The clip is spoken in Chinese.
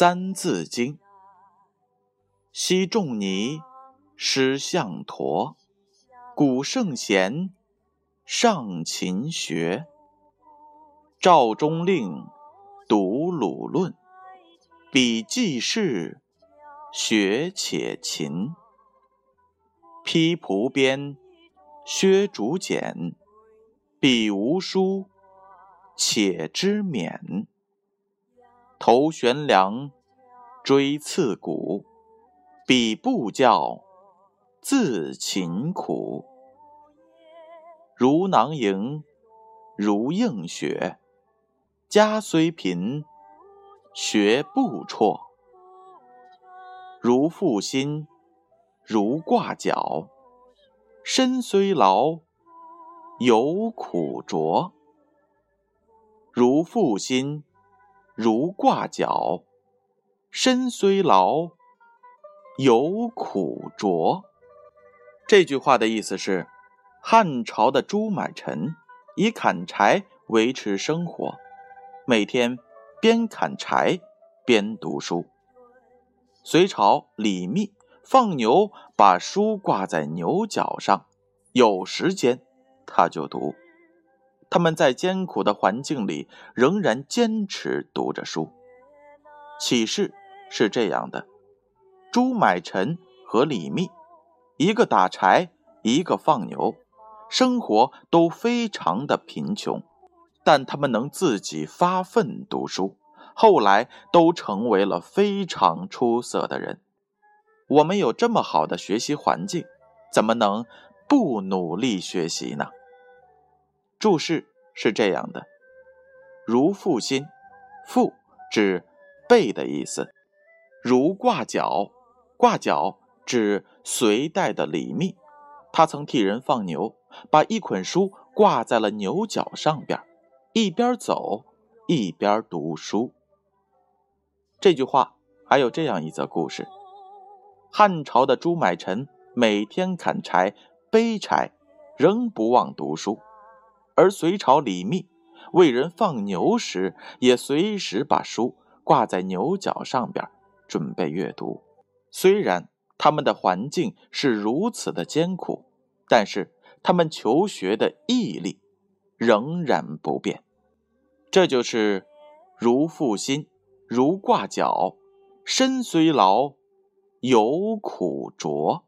三字经》：昔仲尼师向陀，古圣贤上勤学。赵中令读鲁论，笔记事学且勤。披蒲鞭，削竹简，笔无书，且知勉。头悬梁，锥刺股，彼不教，自勤苦。如囊萤，如映雪，家虽贫，学不辍。如负薪，如挂角，身虽劳，犹苦卓。如负薪。如挂角，身虽劳，犹苦卓。这句话的意思是，汉朝的朱买臣以砍柴维持生活，每天边砍柴边读书。隋朝李密放牛，把书挂在牛角上，有时间他就读。他们在艰苦的环境里仍然坚持读着书。启示是这样的：朱买臣和李密，一个打柴，一个放牛，生活都非常的贫穷，但他们能自己发奋读书，后来都成为了非常出色的人。我们有这么好的学习环境，怎么能不努力学习呢？注释是这样的：如负薪，负指背的意思；如挂角，挂角指隋代的李密，他曾替人放牛，把一捆书挂在了牛角上边，一边走一边读书。这句话还有这样一则故事：汉朝的朱买臣每天砍柴背柴，仍不忘读书。而隋朝李密为人放牛时，也随时把书挂在牛角上边，准备阅读。虽然他们的环境是如此的艰苦，但是他们求学的毅力仍然不变。这就是“如负薪，如挂角，身虽劳，犹苦卓”。